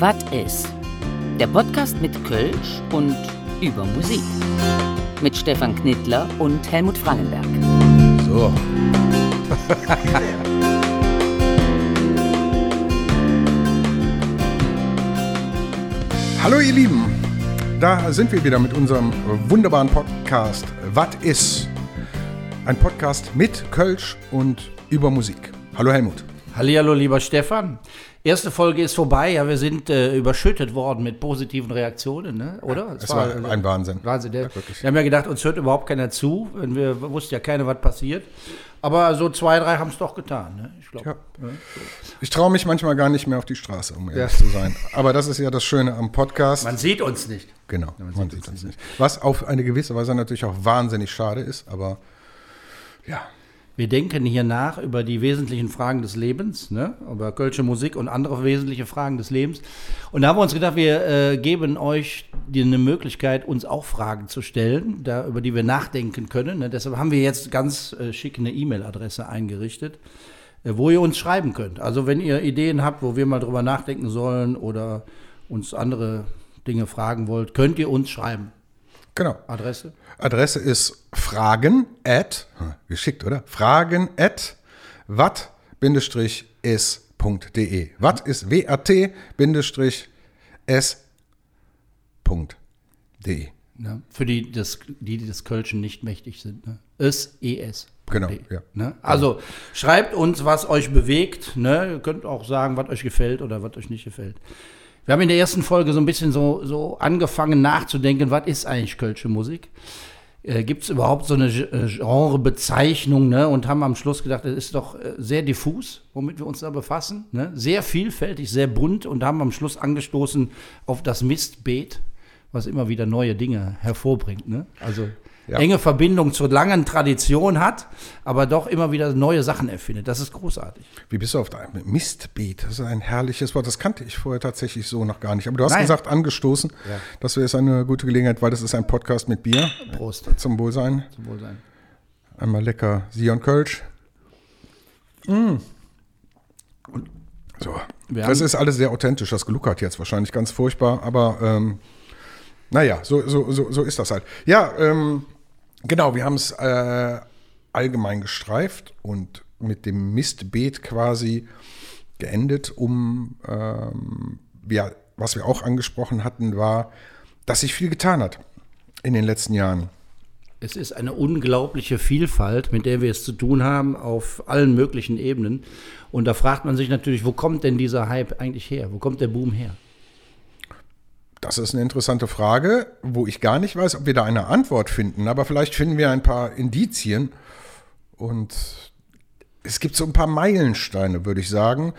Wat ist? Der Podcast mit Kölsch und über Musik. Mit Stefan Knittler und Helmut Frangenberg. So. Hallo ihr Lieben, da sind wir wieder mit unserem wunderbaren Podcast Was ist? Ein Podcast mit Kölsch und über Musik. Hallo Helmut. Hallihallo, lieber Stefan. Erste Folge ist vorbei, ja, wir sind äh, überschüttet worden mit positiven Reaktionen, ne? oder? Es war ein Wahnsinn. Wahnsinn. Der, Ja, wir haben ja gedacht, uns hört überhaupt keiner zu. Wenn wir wussten ja keiner, was passiert. Aber so zwei, drei haben es doch getan. Ne? Ich glaube. Ja. Ich traue mich manchmal gar nicht mehr auf die Straße, um ehrlich zu sein. Aber das ist ja das Schöne am Podcast. Man sieht uns nicht. genau, man, sieht das nicht. Was auf eine gewisse Weise natürlich auch wahnsinnig schade ist, aber ja. Wir denken hier nach über die wesentlichen Fragen des Lebens, ne? über Kölsche Musik und andere wesentliche Fragen des Lebens. Und da haben wir uns gedacht, wir äh, geben euch die, eine Möglichkeit, uns auch Fragen zu stellen, da, über die wir nachdenken können. Ne? Deshalb haben wir jetzt ganz äh, schick eine E-Mail-Adresse eingerichtet, äh, wo ihr uns schreiben könnt. Also wenn ihr Ideen habt, wo wir mal drüber nachdenken sollen oder uns andere Dinge fragen wollt, könnt ihr uns schreiben. Genau. Adresse? Adresse ist fragen at, hm, geschickt, oder? Fragen at wat-is.de. Wat ist wat-s.de. Ne? Für die, das, die, die des Kölschen nicht mächtig sind. Ne? Es, es. Genau, ja. Ne? Also schreibt uns, was euch bewegt. Ne? Ihr könnt auch sagen, was euch gefällt oder was euch nicht gefällt. Wir haben in der ersten Folge so ein bisschen so, so angefangen nachzudenken, was ist eigentlich Kölsche Musik? Äh, Gibt es überhaupt so eine äh, Genrebezeichnung? Ne? Und haben am Schluss gedacht, das ist doch äh, sehr diffus, womit wir uns da befassen. Ne? Sehr vielfältig, sehr bunt und haben am Schluss angestoßen auf das Mistbeet, was immer wieder neue Dinge hervorbringt. Ne? Also Ja. enge Verbindung zur langen Tradition hat, aber doch immer wieder neue Sachen erfindet. Das ist großartig. Wie bist du auf dein Mistbeet? Das ist ein herrliches Wort. Das kannte ich vorher tatsächlich so noch gar nicht. Aber du hast Nein. gesagt, angestoßen. Das wäre jetzt eine gute Gelegenheit, weil das ist ein Podcast mit Bier. Prost. Zum Wohlsein. Zum Wohlsein. Einmal lecker Sion Kölsch. Mm. So. Das ist alles sehr authentisch. Das gluckert jetzt wahrscheinlich ganz furchtbar, aber ähm, naja, so, so, so, so ist das halt. Ja, ähm, genau, wir haben es äh, allgemein gestreift und mit dem Mistbeet quasi geendet, um, ähm, ja, was wir auch angesprochen hatten, war, dass sich viel getan hat in den letzten Jahren. Es ist eine unglaubliche Vielfalt, mit der wir es zu tun haben, auf allen möglichen Ebenen. Und da fragt man sich natürlich, wo kommt denn dieser Hype eigentlich her? Wo kommt der Boom her? Das ist eine interessante Frage, wo ich gar nicht weiß, ob wir da eine Antwort finden. Aber vielleicht finden wir ein paar Indizien. Und es gibt so ein paar Meilensteine, würde ich sagen.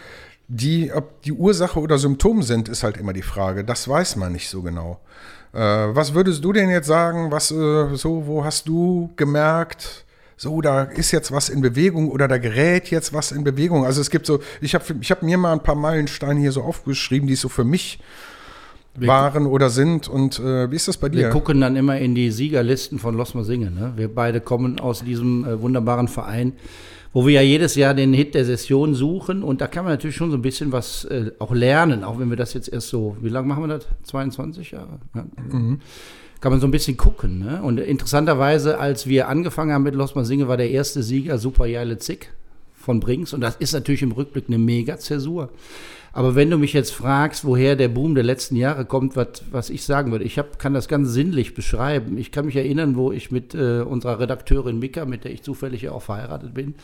Die, ob die Ursache oder Symptom sind, ist halt immer die Frage. Das weiß man nicht so genau. Äh, was würdest du denn jetzt sagen? Was äh, so, wo hast du gemerkt? So, da ist jetzt was in Bewegung oder da gerät jetzt was in Bewegung. Also es gibt so, ich habe ich hab mir mal ein paar Meilensteine hier so aufgeschrieben, die so für mich waren oder sind. Und äh, wie ist das bei Wir dir? gucken dann immer in die Siegerlisten von Los Mal Singen. Ne? Wir beide kommen aus diesem äh, wunderbaren Verein, wo wir ja jedes Jahr den Hit der Session suchen. Und da kann man natürlich schon so ein bisschen was äh, auch lernen, auch wenn wir das jetzt erst so, wie lange machen wir das? 22 Jahre? Ja. Kann man so ein bisschen gucken. Ne? Und interessanterweise, als wir angefangen haben mit Los Mal Singe, war der erste Sieger Super Jaile Zick von Brinks. Und das ist natürlich im Rückblick eine Mega-Zäsur. Aber wenn du mich jetzt fragst, woher der Boom der letzten Jahre kommt, was, was ich sagen würde, ich hab, kann das ganz sinnlich beschreiben. Ich kann mich erinnern, wo ich mit äh, unserer Redakteurin Mika, mit der ich zufällig ja auch verheiratet bin,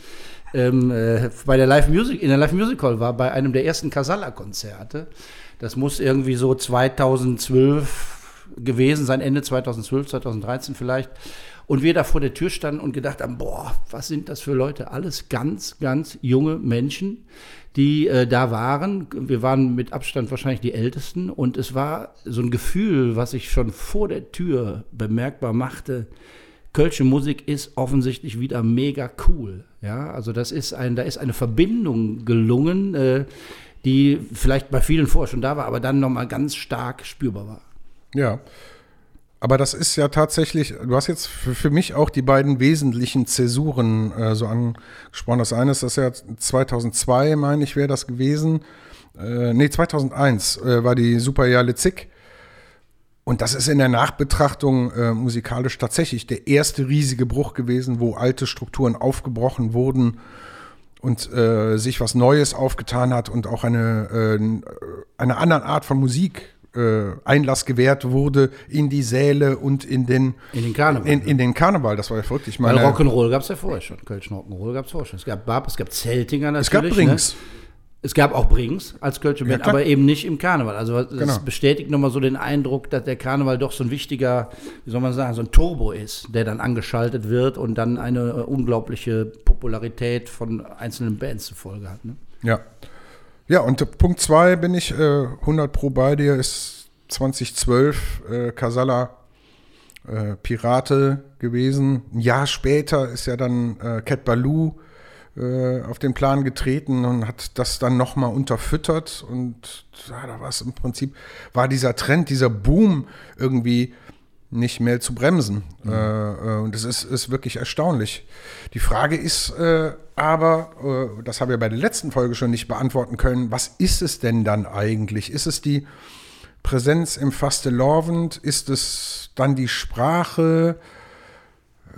ähm, äh, bei der Live Music, in der Live Music Hall war, bei einem der ersten Casalla-Konzerte. Das muss irgendwie so 2012 gewesen sein, Ende 2012, 2013 vielleicht. Und wir da vor der Tür standen und gedacht haben, boah, was sind das für Leute? Alles ganz, ganz junge Menschen, die äh, da waren. Wir waren mit Abstand wahrscheinlich die Ältesten. Und es war so ein Gefühl, was sich schon vor der Tür bemerkbar machte. Kölsche Musik ist offensichtlich wieder mega cool. Ja, also das ist ein, da ist eine Verbindung gelungen, äh, die vielleicht bei vielen vorher schon da war, aber dann nochmal ganz stark spürbar war. Ja. Aber das ist ja tatsächlich, du hast jetzt für, für mich auch die beiden wesentlichen Zäsuren äh, so angesprochen. Das eine ist das ja 2002, meine ich, wäre das gewesen, äh, nee, 2001 äh, war die Superjahr Zick. Und das ist in der Nachbetrachtung äh, musikalisch tatsächlich der erste riesige Bruch gewesen, wo alte Strukturen aufgebrochen wurden und äh, sich was Neues aufgetan hat und auch eine, äh, eine andere Art von Musik äh, Einlass gewährt wurde in die Säle und in den, In den Karneval. In, in den Karneval, das war ja verrückt. Ich Weil meine, Rock'n'Roll gab es ja vorher schon. Kölschen Rock'n'Roll gab es vorher schon. Es gab Bab, es gab Zeltinger natürlich. es gab Brings. Ne? Es gab auch Brings als Kölsche Band, klar. aber eben nicht im Karneval. Also es Genau. bestätigt nochmal so den Eindruck, dass der Karneval doch so ein wichtiger, wie soll man sagen, so ein Turbo ist, der dann angeschaltet wird und dann eine äh, unglaubliche Popularität von einzelnen Bands zur Folge hat. Ne? Ja. Ja, und Punkt zwei bin ich äh, 100 pro bei dir, ist 2012 äh, Casala äh, Pirate gewesen. Ein Jahr später ist ja dann äh, Cat Baloo äh, auf den Plan getreten und hat das dann nochmal unterfüttert und ja, da war es im Prinzip, war dieser Trend, dieser Boom irgendwie nicht mehr zu bremsen. Äh, äh, und das ist, ist wirklich erstaunlich. Die Frage ist äh, aber, äh, das habe ich bei der letzten Folge schon nicht beantworten können, was ist es denn dann eigentlich? Ist es die Präsenz im Fastelovend? Ist es dann die Sprache?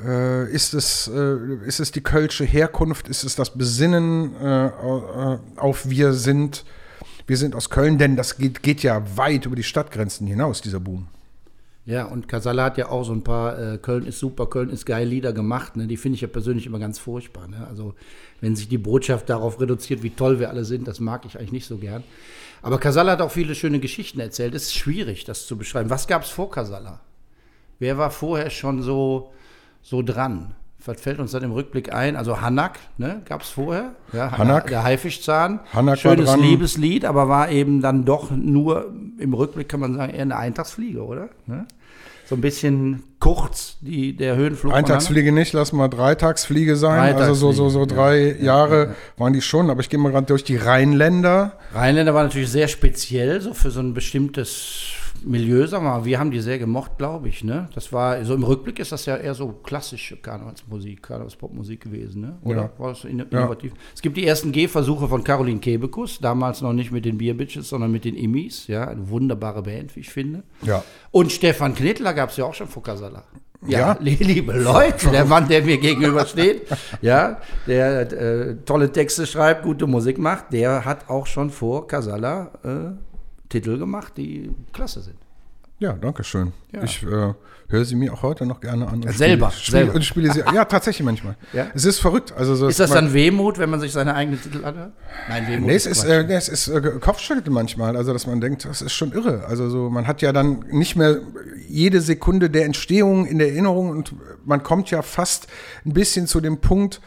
Äh, ist, es, äh, ist es die kölsche Herkunft? Ist es das Besinnen au- auf wir sind, wir sind aus Köln? Denn das geht, geht ja weit über die Stadtgrenzen hinaus, dieser Boom. Ja, und Casala hat ja auch so ein paar äh, Köln ist super, Köln ist geil Lieder gemacht. Ne? Die finde ich ja persönlich immer ganz furchtbar. Ne? Also, wenn sich die Botschaft darauf reduziert, wie toll wir alle sind, das mag ich eigentlich nicht so gern. Aber Casala hat auch viele schöne Geschichten erzählt. Es ist schwierig, das zu beschreiben. Was gab es vor Casala? Wer war vorher schon so, so dran? Was fällt uns dann im Rückblick ein? Also Hanak, ne, gab es vorher. Ja, Hanak. Der Haifischzahn. Hanak Schönes. Liebeslied, aber war eben dann doch nur im Rückblick, kann man sagen, eher eine Eintagsfliege, oder? Ne? So ein bisschen kurz, die, der Höhenflug. Eintagsfliege nicht, lass mal Dreitagsfliege sein. Also so, so, so Dreitagsfliege, drei Jahre waren die schon, aber ich gehe mal gerade durch die Rheinländer. Rheinländer war natürlich sehr speziell, so für so ein bestimmtes Milieu, sagen wir mal. Wir haben die sehr gemocht, glaube ich. Ne? Das war, so im Rückblick ist das ja eher so klassische Karnevalsmusik, Karnevalspopmusik gewesen. Ne? Oder Ja. war das innovativ? Es gibt die ersten Gehversuche von Caroline Kebekus, damals noch nicht mit den Bierbitches, sondern mit den Immis. Ja, eine wunderbare Band, wie ich finde. Ja. Und Stefan Knittler gab es ja auch schon vor Casala. Ja, Ja. li- liebe Leute, der Mann, der mir gegenüber steht, ja, der äh, tolle Texte schreibt, gute Musik macht, der hat auch schon vor Casala äh, Titel gemacht, die klasse sind. Ja, danke schön. Ja. Ich äh, höre sie mir auch heute noch gerne an. Und Selber, Spiele, selber. Und spiele sie. Ja, tatsächlich manchmal. Ja. Es ist verrückt. Also so Ist das man- dann Wehmut, wenn man sich seine eigenen Titel anhört? Nein, Wehmut Nee, es ist, äh, nee, es ist äh, Kopfschütteln manchmal, also dass man denkt, das ist schon irre. Also so, man hat ja dann nicht mehr jede Sekunde der Entstehung in der Erinnerung und man kommt ja fast ein bisschen zu dem Punkt,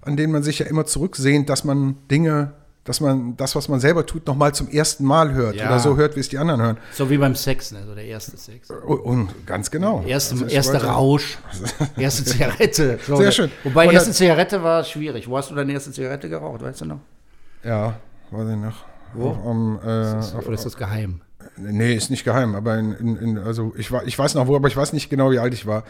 an den man sich ja immer zurücksehnt, dass man Dinge, dass man das, was man selber tut, nochmal zum ersten Mal hört Ja. oder so hört, wie es die anderen hören. so wie beim Sex, ne? so der erste Sex. Und, und ganz genau. Erste, Also erster Rausch, erste Zigarette. So, Sehr ne? schön. Wobei, Und erste Zigarette war schwierig. Wo hast du deine erste Zigarette geraucht, weißt du noch? Ja, weiß ich noch. Wo? Auf, am, äh, auf, Oder ist das geheim? Nee, ist nicht geheim, aber in, in, in, also ich, war, ich weiß noch wo, aber ich weiß nicht genau, wie alt ich war.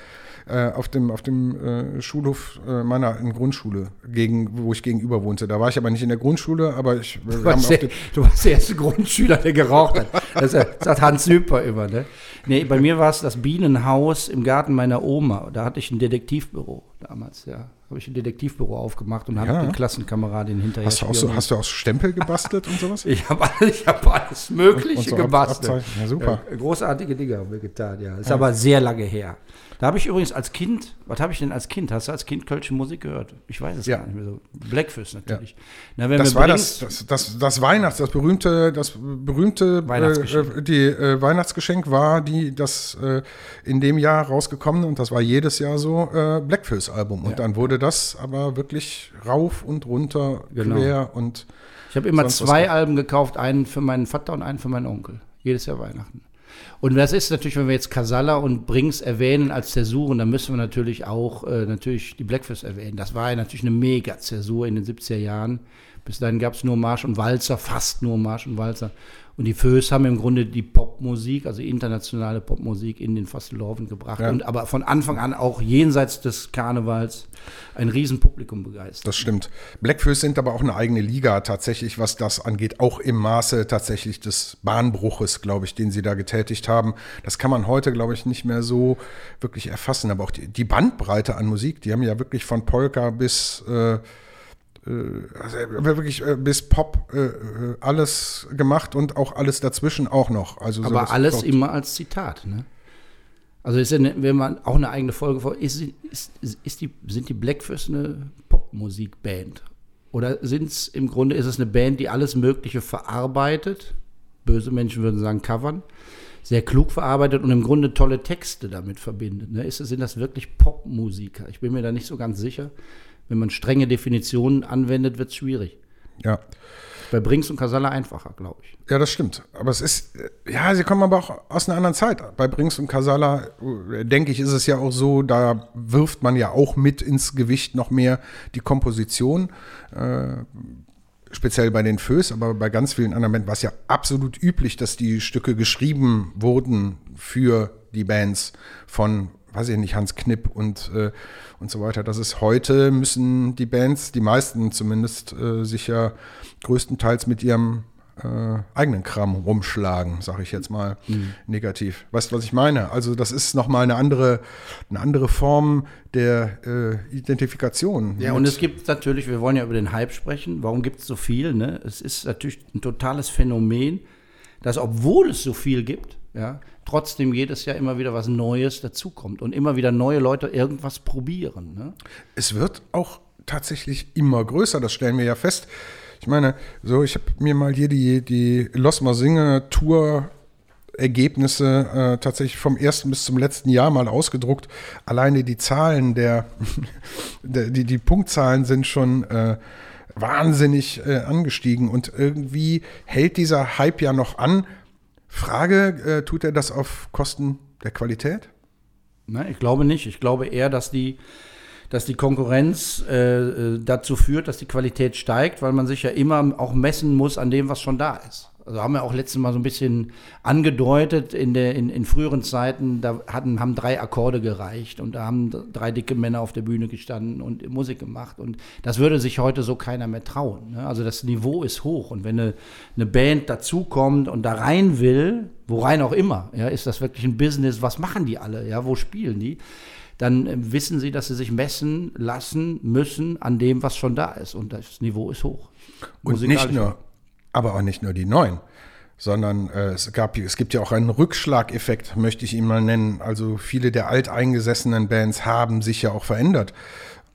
Äh, auf dem, auf dem äh, Schulhof äh, meiner in Grundschule, gegen, wo ich gegenüber wohnte. Da war ich aber nicht in der Grundschule, aber ich Du warst, der, du warst der erste Grundschüler, der geraucht hat. Das sagt Hans Süper immer. Ne? Nee, bei mir war es das Bienenhaus im Garten meiner Oma. Da hatte ich ein Detektivbüro damals, ja. Habe ich ein Detektivbüro aufgemacht und habe Ja. die Klassenkameradin hinterher. hast, du auch so, hast du aus Stempel gebastelt und sowas? Ich habe ich hab alles Mögliche Und so Ab- gebastelt. Abzeichen. Ja, super. Ja, großartige Dinge haben wir getan, ja. Ist aber sehr lange her. Da habe ich übrigens als Kind, was habe ich denn als Kind? Hast du als Kind kölsche Musik gehört? Ich weiß es Ja. gar nicht mehr so. Blackfish natürlich. Na, wenn Das war das, das, das, das Weihnachts, das berühmte, das berühmte Weihnachtsgeschenk. Äh, die äh, Weihnachtsgeschenk war die, das äh, in dem Jahr rausgekommen und das war jedes Jahr so äh, Blackfills-Album. Und Ja. dann wurde das aber wirklich rauf und runter, Genau. quer und Ich habe immer zwei Alben gekauft, einen für meinen Vater und einen für meinen Onkel. Jedes Jahr Weihnachten. Und das ist natürlich, wenn wir jetzt Casalla und Brings erwähnen als Zäsuren, dann müssen wir natürlich auch äh, natürlich die Blackfish erwähnen. Das war ja natürlich eine mega Zäsur in den 70er Jahren. Bis dahin gab es nur Marsch und Walzer, fast nur Marsch und Walzer. Und die Föß haben im Grunde die Popmusik, also internationale Popmusik, in den Fastelovend gebracht. Ja. Und aber von Anfang an auch jenseits des Karnevals ein Riesenpublikum begeistert. Das stimmt. Blackfoes sind aber auch eine eigene Liga tatsächlich, was das angeht, auch im Maße tatsächlich des Bahnbruches, glaube ich, den sie da getätigt haben. Das kann man heute, glaube ich, nicht mehr so wirklich erfassen. Aber auch die, die Bandbreite an Musik, die haben ja wirklich von Polka bis äh, also wirklich äh, bis Pop äh, äh, alles gemacht und auch alles dazwischen auch noch. Also Aber alles verrückt. immer als Zitat, ne? Also ist ja, eine- wenn man auch eine eigene Folge vor, ist, ist, ist die, sind die Blackfist eine Popmusikband? Oder sind es im Grunde ist es eine Band, die alles Mögliche verarbeitet? Böse Menschen würden sagen covern. Sehr klug verarbeitet und im Grunde tolle Texte damit verbindet. Ne? Ist, sind das wirklich Popmusiker? Ich bin mir da nicht so ganz sicher. Wenn man strenge Definitionen anwendet, wird es schwierig. Ja. Bei Brinks und Casalla einfacher, glaube ich. Ja, das stimmt. Aber es ist, ja, sie kommen aber auch aus einer anderen Zeit. Bei Brings und Casala, äh, denke ich, ist es ja auch so, da wirft man ja auch mit ins Gewicht noch mehr die Komposition. Äh, speziell bei den Föß, aber bei ganz vielen anderen Bands war es ja absolut üblich, dass die Stücke geschrieben wurden für die Bands von, weiß ich nicht, Hans Knipp und, äh, und so weiter. Das ist heute, müssen die Bands, die meisten zumindest, äh, sich ja größtenteils mit ihrem äh, eigenen Kram rumschlagen, sage ich jetzt mal negativ. Weißt du, was ich meine? Also das ist nochmal eine andere, eine andere Form der äh, Identifikation. Ja, und es gibt natürlich, wir wollen ja über den Hype sprechen, warum gibt es so viel? Ne? Es ist natürlich ein totales Phänomen, dass obwohl es so viel gibt, ja, trotzdem jedes Jahr immer wieder was Neues dazukommt und immer wieder neue Leute irgendwas probieren. Ne? es wird auch tatsächlich immer größer, das stellen wir ja fest. Ich meine, so, ich habe mir mal hier die, die Los Masinge Tour Ergebnisse äh, tatsächlich vom ersten bis zum letzten Jahr mal ausgedruckt. Alleine die Zahlen der, der die, die Punktzahlen sind schon äh, wahnsinnig äh, angestiegen und irgendwie hält dieser Hype ja noch an. Frage, äh, tut er das auf Kosten der Qualität? Ne? Ich glaube nicht. Ich glaube eher, dass die, dass die Konkurrenz äh, äh, dazu führt, dass die Qualität steigt, weil man sich ja immer auch messen muss an dem, was schon da ist. Also haben wir auch letztes Mal so ein bisschen angedeutet, in, der, in, in früheren Zeiten, da hatten, haben drei Akkorde gereicht und da haben drei dicke Männer auf der Bühne gestanden und Musik gemacht. Und das würde sich heute so keiner mehr trauen. Ne? Also das Niveau ist hoch. Und wenn eine, eine Band dazukommt und da rein will, wo rein auch immer, ja, ist das wirklich ein Business, was machen die alle, ja, wo spielen die? Dann äh, wissen sie, dass sie sich messen lassen müssen an dem, was schon da ist. Und das Niveau ist hoch. Und nicht nur, aber auch nicht nur die neuen, sondern äh, es, gab, es gibt ja auch einen Rückschlageffekt, möchte ich ihn mal nennen. Also viele der alteingesessenen Bands haben sich ja auch verändert.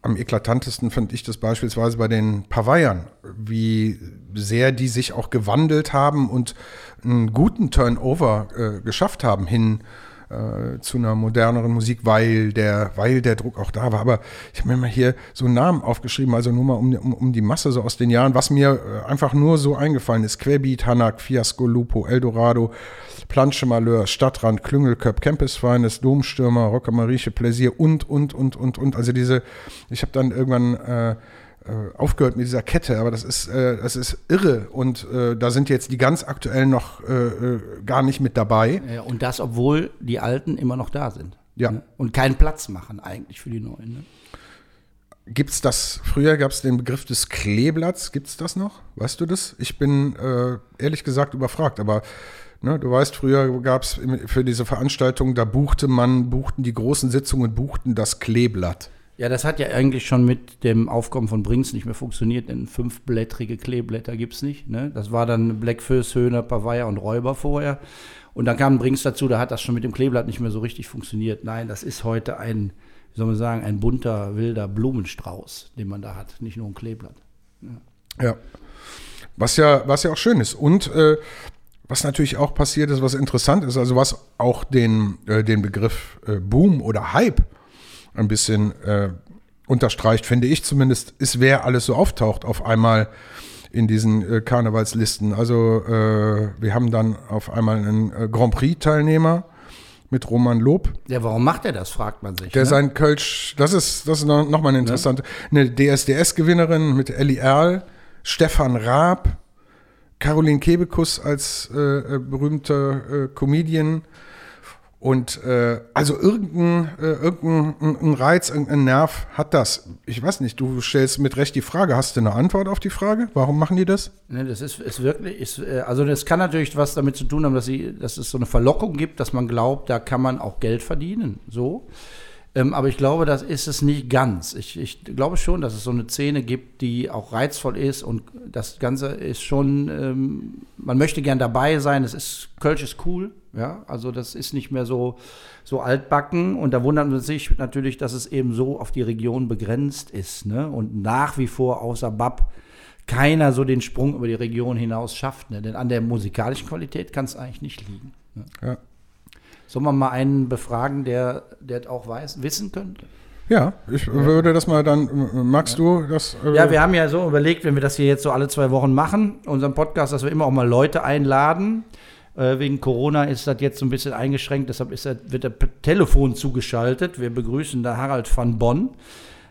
Am eklatantesten fand ich das beispielsweise bei den Pavayern, wie sehr die sich auch gewandelt haben und einen guten Turnover äh, geschafft haben hin äh, zu einer moderneren Musik, weil der, weil der Druck auch da war. Aber ich habe mir mal hier so Namen aufgeschrieben, also nur mal um, um, um die Masse so aus den Jahren, was mir äh, einfach nur so eingefallen ist. Querbeat, Hanak, Fiasco, Lupo, Eldorado, Planche Malheur, Stadtrand, Klüngelköp, Campus Feines, Domstürmer, Rocca Marieche, Pläsier und, und, und, und, und. Also diese, ich habe dann irgendwann äh, äh, aufgehört mit dieser Kette, aber das ist, äh, das ist irre und äh, da sind jetzt die ganz aktuellen noch äh, äh, gar nicht mit dabei. Ja, und das, obwohl die Alten immer noch da sind. Ja. Ne? Und keinen Platz machen eigentlich für die Neuen. Ne? Gibt es das, früher gab es den Begriff des Kleeblatts, gibt es das noch? Weißt du das? Ich bin ehrlich gesagt überfragt, aber ne, du weißt, früher gab es für diese Veranstaltung, da buchte man, buchten die großen Sitzungen, buchten das Kleeblatt. Ja, das hat ja eigentlich schon mit dem Aufkommen von Brinks nicht mehr funktioniert, denn fünfblättrige Kleeblätter gibt es nicht. Ne? Das war dann Blackfist, Höhner, Pavaya und Räuber vorher. Und dann kam Brinks dazu, da hat das schon mit dem Kleeblatt nicht mehr so richtig funktioniert. Nein, das ist heute ein, wie soll man sagen, ein bunter, wilder Blumenstrauß, den man da hat, nicht nur ein Kleeblatt. Ja. Was ja, was ja auch schön ist. Und äh, was natürlich auch passiert ist, was interessant ist, also was auch den, äh, den Begriff äh, Boom oder Hype ein bisschen äh, unterstreicht, finde ich zumindest, ist, wer alles so auftaucht auf einmal in diesen äh, Karnevalslisten. Also äh, wir haben dann auf einmal einen äh, Grand Prix-Teilnehmer mit Roman Lob, Ja, warum macht er das, fragt man sich. der ne? sein Kölsch, das ist, das ist noch, noch mal eine interessante, eine DSDS-Gewinnerin mit Ellie Erl, Stefan Raab, Caroline Kebekus als äh, äh, berühmter äh, Comedian. Und äh, also irgendein, äh, irgendein ein Reiz, irgendein Nerv hat das. Ich weiß nicht, du stellst mit Recht die Frage. Hast du eine Antwort auf die Frage? Warum machen die das? Ne, das ist, ist wirklich, ist, äh, also das kann natürlich was damit zu tun haben, dass, sie, dass es so eine Verlockung gibt, dass man glaubt, da kann man auch Geld verdienen. So. Ähm, aber ich glaube, das ist es nicht ganz. Ich, ich glaube schon, dass es so eine Szene gibt, die auch reizvoll ist und das Ganze ist schon, ähm, man möchte gern dabei sein. Es ist, Kölsch ist cool, ja, also das ist nicht mehr so, so altbacken und da wundert man sich natürlich, dass es eben so auf die Region begrenzt ist, ne? Und nach wie vor außer Bab keiner so den Sprung über die Region hinaus schafft, ne? Denn an der musikalischen Qualität kann es eigentlich nicht liegen. Ne? Ja. Sollen wir mal einen befragen, der, der auch weiß, wissen könnte? Ja, ich würde das mal dann, magst ja. du das? Äh ja, wir haben ja so überlegt, wenn wir das hier jetzt so alle zwei Wochen machen, unseren Podcast, dass wir immer auch mal Leute einladen. Äh, wegen Corona ist das jetzt so ein bisschen eingeschränkt, deshalb ist das, wird der Telefon zugeschaltet. Wir begrüßen da Harald van Bonn.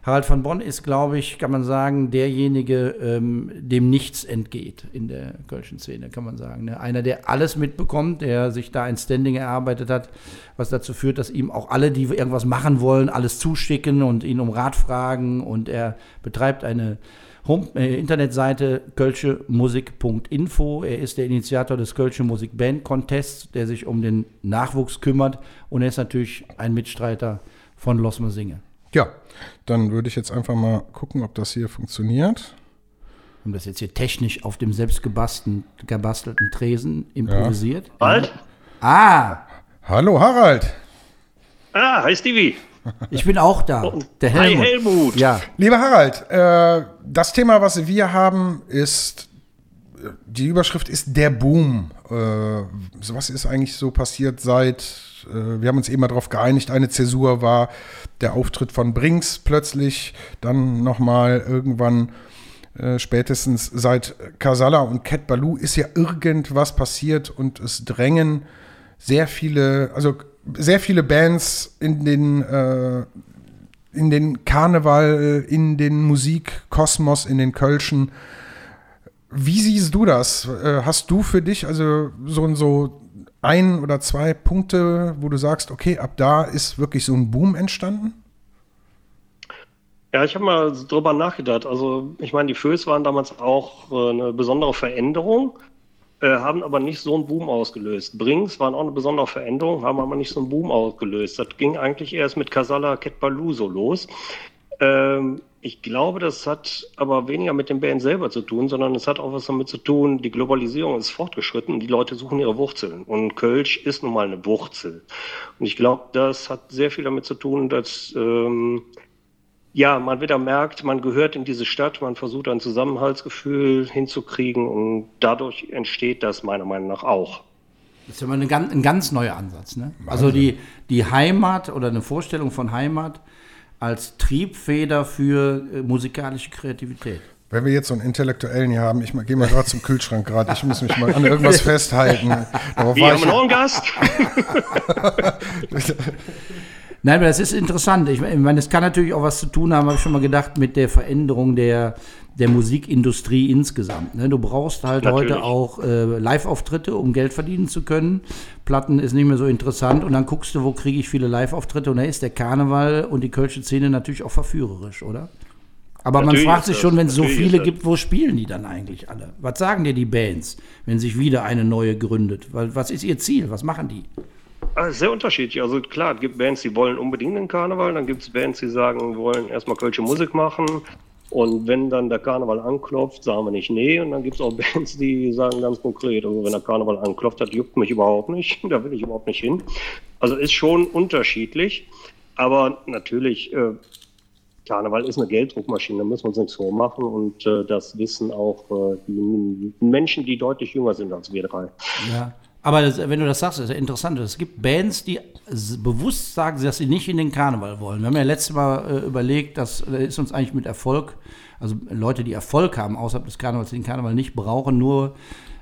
Harald von Bonn ist, glaube ich, kann man sagen, derjenige, ähm, dem nichts entgeht in der kölschen Szene, kann man sagen. Ne? Einer, der alles mitbekommt, der sich da ein Standing erarbeitet hat, was dazu führt, dass ihm auch alle, die irgendwas machen wollen, alles zuschicken und ihn um Rat fragen. Und er betreibt eine Home äh, Internetseite kölschemusik.info. Er ist der Initiator des Kölsche Musik Band Contests, der sich um den Nachwuchs kümmert. Und er ist natürlich ein Mitstreiter von Losmer Singe. Ja, dann würde ich jetzt einfach mal gucken, ob das hier funktioniert. Haben das jetzt hier technisch auf dem selbst gebastelten, Tresen improvisiert? Ja. Harald? Ah! Hallo Harald! Ah, hi Stevie! Ich bin auch da. Oh, der Helmut. Hi Helmut! Ja. Lieber Harald, äh, das Thema, was wir haben, ist, die Überschrift ist der Boom. Äh, was ist eigentlich so passiert seit äh, wir haben uns eben mal darauf geeinigt, eine Zäsur war der Auftritt von Brinks plötzlich, dann nochmal irgendwann äh, spätestens seit Kasala und Cat Baloo ist ja irgendwas passiert und es drängen sehr viele, also sehr viele Bands in den äh, in den Karneval, in den Musikkosmos, in den Kölschen. Wie siehst du das? Äh, hast du für dich also so, so ein oder zwei Punkte, wo du sagst, okay, ab da ist wirklich so ein Boom entstanden? Ja, ich habe mal drüber nachgedacht. Also, ich meine, die Föß waren damals auch äh, eine besondere Veränderung, äh, haben aber nicht so einen Boom ausgelöst. Brings waren auch eine besondere Veränderung, haben aber nicht so einen Boom ausgelöst. Das ging eigentlich erst mit Casala Ketbalu so los. Ähm, ich glaube, das hat aber weniger mit den Bands selber zu tun, sondern es hat auch was damit zu tun, die Globalisierung ist fortgeschritten und die Leute suchen ihre Wurzeln. Und Kölsch ist nun mal eine Wurzel. Und ich glaube, das hat sehr viel damit zu tun, dass ähm, ja, man wieder merkt, man gehört in diese Stadt, man versucht ein Zusammenhaltsgefühl hinzukriegen und dadurch entsteht das meiner Meinung nach auch. Das ist ja mal ein ganz, ein ganz neuer Ansatz. Ne? Also die, die Heimat oder eine Vorstellung von Heimat als Triebfeder für äh, musikalische Kreativität. Wenn wir jetzt so einen Intellektuellen hier haben, ich gehe mal gerade zum Kühlschrank gerade, ich muss mich mal an irgendwas festhalten. Darauf wir haben noch einen Gast. Nein, aber das ist interessant. Ich meine, es kann natürlich auch was zu tun haben, habe ich schon mal gedacht, mit der Veränderung der, der Musikindustrie insgesamt. Ne? Du brauchst halt Natürlich. heute auch äh, Live-Auftritte, um Geld verdienen zu können. Platten ist nicht mehr so interessant und dann guckst du, wo kriege ich viele Live-Auftritte und da ist der Karneval und die kölsche Szene natürlich auch verführerisch, oder? Aber natürlich man fragt sich schon, wenn es so viele gibt, wo spielen die dann eigentlich alle? Was sagen dir die Bands, wenn sich wieder eine neue gründet? Was ist ihr Ziel? Was machen die? Ah, sehr unterschiedlich. Also klar, es gibt Bands, die wollen unbedingt den Karneval, dann gibt es Bands, die sagen, wir wollen erstmal kölsche Musik machen, und wenn dann der Karneval anklopft, sagen wir nicht nee. Und dann gibt es auch Bands, die sagen ganz konkret, also wenn der Karneval anklopft, das juckt mich überhaupt nicht. da will ich überhaupt nicht hin. Also ist schon unterschiedlich. Aber natürlich, äh, Karneval ist eine Gelddruckmaschine, da müssen wir uns nichts vormachen. Und äh, das wissen auch äh, die Menschen, die deutlich jünger sind als wir drei. Ja. Aber das, wenn du das sagst, ist ja interessant. Es gibt Bands, die bewusst sagen, dass sie nicht in den Karneval wollen. Wir haben ja letztes Mal äh, überlegt, das ist uns eigentlich mit Erfolg, also Leute, die Erfolg haben außerhalb des Karnevals, den Karneval nicht brauchen, nur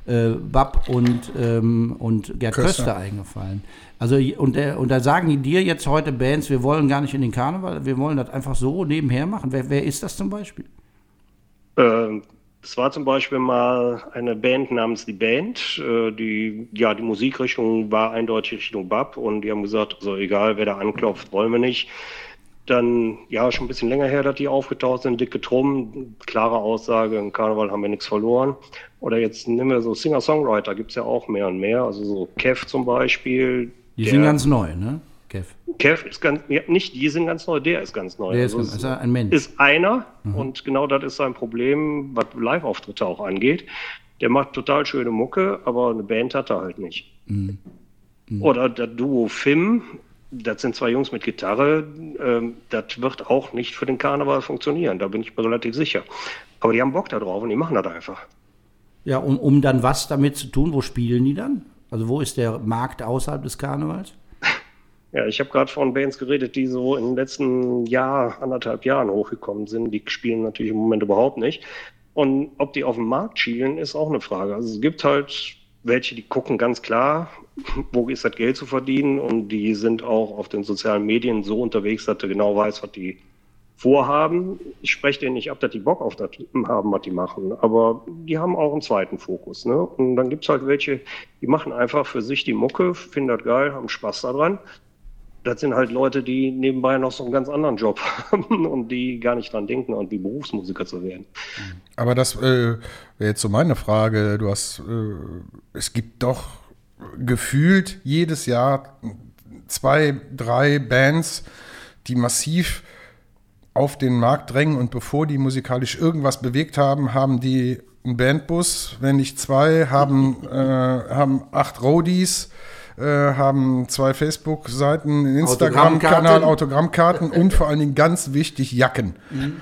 äh, Bab und, ähm, und Gerd Köster. Köster eingefallen. Also und, der, und da sagen die dir jetzt heute Bands, wir wollen gar nicht in den Karneval, wir wollen das einfach so nebenher machen. Wer, wer ist das zum Beispiel? Ähm, Es war zum Beispiel mal eine Band namens Die Band. Äh, die, ja, die Musikrichtung war eindeutig Richtung Bab und die haben gesagt, also egal wer da anklopft, wollen wir nicht. Dann, ja, schon ein bisschen länger her, dass die aufgetaucht sind, dicke Drum, klare Aussage, im Karneval haben wir nichts verloren. Oder jetzt nehmen wir so Singer-Songwriter, gibt es ja auch mehr und mehr. Also so Kev zum Beispiel. Die sind ganz neu, ne? Kev. Kev ist ganz, ja, nicht die sind ganz neu, der ist ganz neu. Der also ist, ganz, ist ein Mensch. Ist einer mhm. und genau das ist sein Problem, was Live-Auftritte auch angeht. Der macht total schöne Mucke, aber eine Band hat er halt nicht. Mhm. Mhm. Oder der Duo Fim, das sind zwei Jungs mit Gitarre, ähm, das wird auch nicht für den Karneval funktionieren, da bin ich mir relativ sicher. Aber die haben Bock da drauf und die machen das einfach. Ja, um, um dann was damit zu tun, wo spielen die dann? Also wo ist der Markt außerhalb des Karnevals? Ja, ich habe gerade von Bands geredet, die so in den letzten Jahr, anderthalb Jahren hochgekommen sind. Die spielen natürlich im Moment überhaupt nicht. Und ob die auf dem Markt schielen, ist auch eine Frage. Also es gibt halt welche, die gucken ganz klar, wo ist das Geld zu verdienen und die sind auch auf den sozialen Medien so unterwegs, dass du genau weißt, was die vorhaben. Ich spreche denen nicht ab, dass die Bock auf das haben, was die machen, aber die haben auch einen zweiten Fokus. Ne? Und dann gibt es halt welche, die machen einfach für sich die Mucke, finden das geil, haben Spaß daran das sind halt Leute, die nebenbei noch so einen ganz anderen Job haben und die gar nicht dran denken, irgendwie Berufsmusiker zu werden. Aber das äh, wäre jetzt so meine Frage. Du hast, äh, es gibt doch gefühlt jedes Jahr zwei, drei Bands, die massiv auf den Markt drängen und bevor die musikalisch irgendwas bewegt haben, haben die einen Bandbus, wenn nicht zwei, haben, äh, haben acht Roadies äh, haben zwei Facebook-Seiten, einen Instagram-Kanal, Autogrammkarten und vor allen Dingen ganz wichtig Jacken. Mhm.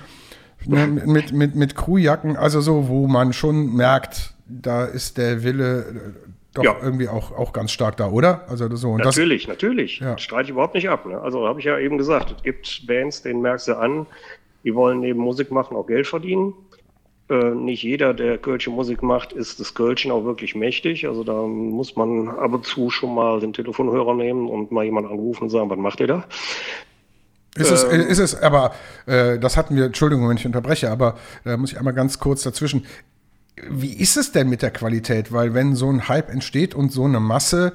Mit, mit, mit Crewjacken, also so, wo man schon merkt, da ist der Wille äh, doch ja. irgendwie auch, auch ganz stark da, oder? Also so. natürlich, das, natürlich. Ja. Streite ich überhaupt nicht ab. Ne? Also habe ich ja eben gesagt, es gibt Bands, denen merkst du an, die wollen neben Musik machen auch Geld verdienen. Äh, nicht jeder, der Kölsche Musik macht, ist das Kölschen auch wirklich mächtig. Also da muss man ab und zu schon mal den Telefonhörer nehmen und mal jemanden anrufen und sagen, was macht ihr da? Ist es, ähm, ist es, aber äh, das hatten wir, Entschuldigung, wenn ich unterbreche, aber da muss ich einmal ganz kurz dazwischen. Wie ist es denn mit der Qualität? Weil wenn so ein Hype entsteht und so eine Masse,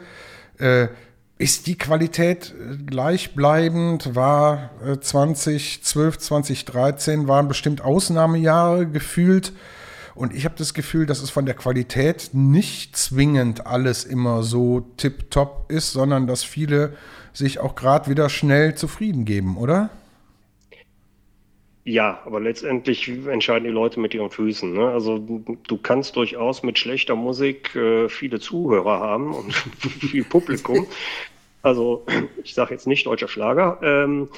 äh, ist die Qualität äh, gleichbleibend? War 2012, 2013 waren bestimmt Ausnahmejahre gefühlt. Und ich habe das Gefühl, dass es von der Qualität nicht zwingend alles immer so tipptopp ist, sondern dass viele sich auch gerade wieder schnell zufrieden geben, oder? Ja, aber letztendlich entscheiden die Leute mit ihren Füßen. Ne? Also du kannst durchaus mit schlechter Musik äh, viele Zuhörer haben und viel Publikum. Also ich sage jetzt nicht deutscher Schlager, ähm,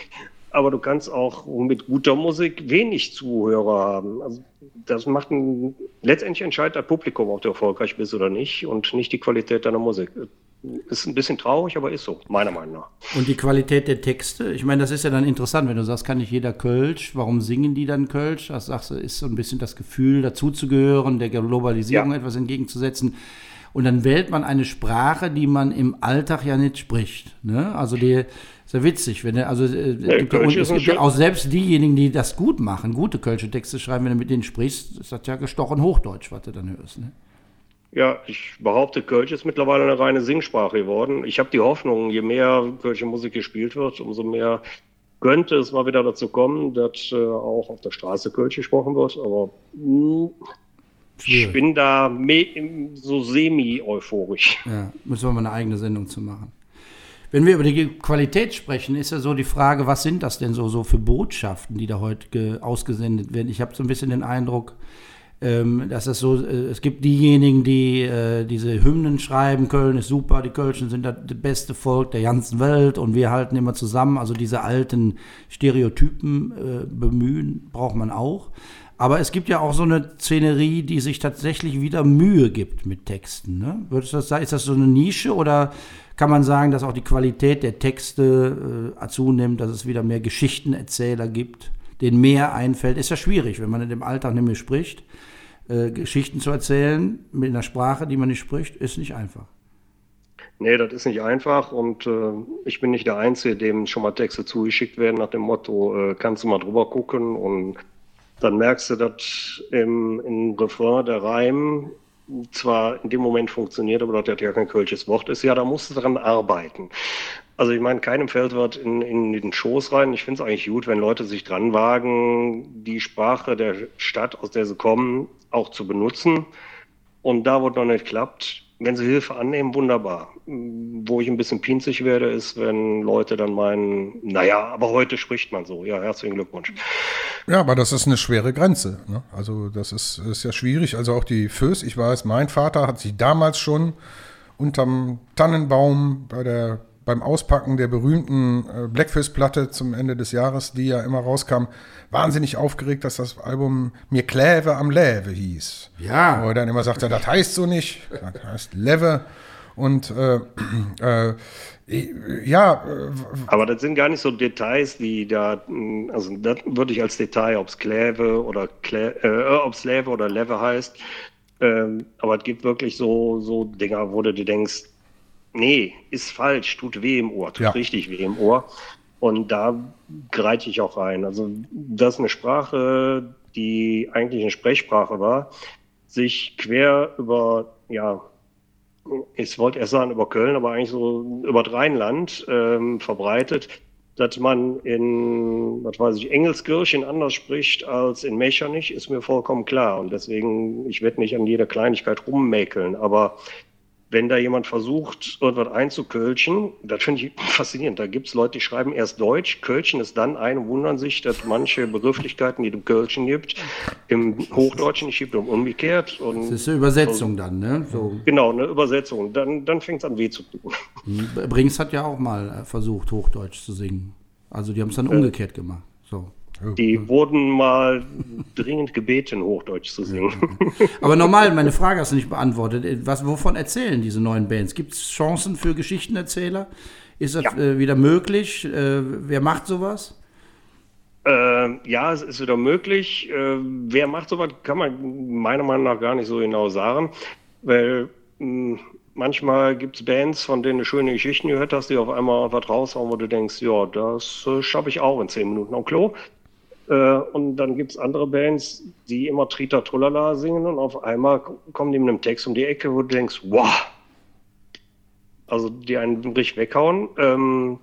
aber du kannst auch mit guter Musik wenig Zuhörer haben. Also das macht ein, letztendlich entscheidet das Publikum, ob du erfolgreich bist oder nicht und nicht die Qualität deiner Musik. Ist ein bisschen traurig, aber ist so, meiner Meinung nach. Und die Qualität der Texte, ich meine, das ist ja dann interessant, wenn du sagst, kann nicht jeder Kölsch, warum singen die dann Kölsch? Das sagst du, ist so ein bisschen das Gefühl, dazuzugehören, der Globalisierung ja. etwas entgegenzusetzen. Und dann wählt man eine Sprache, die man im Alltag ja nicht spricht. Ne? Also die ist ja witzig, wenn er, also äh, ja, gibt ja, es gibt ja auch selbst diejenigen, die das gut machen, gute kölsche Texte schreiben, wenn du mit denen sprichst, ist das ja gestochen Hochdeutsch, was du dann hörst. Ne? Ja, ich behaupte, Kölsch ist mittlerweile eine reine Singsprache geworden. Ich habe die Hoffnung, je mehr Kölsche Musik gespielt wird, umso mehr könnte es mal wieder dazu kommen, dass äh, auch auf der Straße Kölsch gesprochen wird. Aber mh, hm, ich bin da so semi-euphorisch. Ja, müssen wir mal eine eigene Sendung zu machen. Wenn wir über die Qualität sprechen, ist ja so die Frage, was sind das denn so, so für Botschaften, die da heute ausgesendet werden? Ich habe so ein bisschen den Eindruck, ähm, dass es so, äh, es gibt diejenigen, die äh, diese Hymnen schreiben, Köln ist super, die Kölschen sind das beste Volk der ganzen Welt und wir halten immer zusammen. Also diese alten Stereotypen äh, bemühen, braucht man auch. Aber es gibt ja auch so eine Szenerie, die sich tatsächlich wieder Mühe gibt mit Texten. Ne? Würdest du das sagen? Ist das so eine Nische oder kann man sagen, dass auch die Qualität der Texte äh, zunimmt, dass es wieder mehr Geschichtenerzähler gibt, denen mehr einfällt? Ist ja schwierig, wenn man in dem Alltag mehr spricht. Äh, Geschichten zu erzählen mit einer Sprache, die man nicht spricht, ist nicht einfach. Nee, das ist nicht einfach und äh, ich bin nicht der Einzige, dem schon mal Texte zugeschickt werden nach dem Motto, äh, kannst du mal drüber gucken und dann merkst du, dass im, im Refrain der Reim zwar in dem Moment funktioniert, aber das ja kein kölsches Wort ist. Ja, da musst du dran arbeiten. Also ich meine, keinem fällt wird in, in den Schoß rein. Ich finde es eigentlich gut, wenn Leute sich dran wagen, die Sprache der Stadt, aus der sie kommen, auch zu benutzen. Und da, wo es noch nicht klappt, wenn sie Hilfe annehmen, wunderbar. Wo ich ein bisschen pinzig werde, ist, wenn Leute dann meinen, naja, aber heute spricht man so. Ja, herzlichen Glückwunsch. Ja, aber das ist eine schwere Grenze. Ne? Also das ist, ist ja schwierig. Also auch die Föß, ich weiß, mein Vater hat sich damals schon unterm Tannenbaum bei der beim Auspacken der berühmten äh, Blackfist-Platte zum Ende des Jahres, die ja immer rauskam, wahnsinnig aufgeregt, dass das Album Mir Kläve am Läve hieß. Ja. Wo er dann immer sagte, das heißt so nicht, das heißt Leve. Und äh, äh, ja. Aber das sind gar nicht so Details, die da, also das würde ich als Detail, ob es Kläve oder Klä, äh, ob es Läve oder Leve heißt. Ähm, aber es gibt wirklich so, so Dinger, wo du dir denkst, nee, ist falsch, tut weh im Ohr, tut ja. richtig weh im Ohr. Und da greite ich auch rein. Also, das ist eine Sprache, die eigentlich eine Sprechsprache war, sich quer über, ja, ich wollte erst sagen über Köln, aber eigentlich so über Rheinland ähm, verbreitet, dass man in, was weiß ich, Engelskirchen anders spricht als in Mechernich, ist mir vollkommen klar. Und deswegen, ich werde nicht an jeder Kleinigkeit rummäkeln, aber wenn da jemand versucht, irgendwas einzukölchen, das finde ich faszinierend. Da gibt es Leute, die schreiben erst Deutsch, Kölchen ist dann ein und wundern sich, dass manche Begrifflichkeiten, die es im Kölchen gibt, im Hochdeutschen nicht gibt und umgekehrt. Und das ist eine Übersetzung so, dann, ne? So. Genau, eine Übersetzung. Dann, dann fängt es an weh zu tun. Brings hat ja auch mal versucht, Hochdeutsch zu singen. Also die haben es dann umgekehrt gemacht. So. Die wurden mal dringend gebeten, Hochdeutsch zu singen. Aber normal, meine Frage hast du nicht beantwortet. Was, wovon erzählen diese neuen Bands? Gibt es Chancen für Geschichtenerzähler? Ist das ja. äh, wieder möglich? Äh, wer macht sowas? Äh, ja, es ist wieder möglich. Äh, wer macht sowas, kann man meiner Meinung nach gar nicht so genau sagen, weil mh, hm, manchmal gibt es Bands, von denen du schöne Geschichten gehört hast, die auf einmal was raushauen, wo du denkst, ja, das äh, schaffe ich auch in zehn Minuten am Klo. Äh, und dann gibt es andere Bands, die immer Trita Trullala singen und auf einmal kommen die mit einem Text um die Ecke, wo du denkst, wow, also die einen richtig weghauen. Ähm,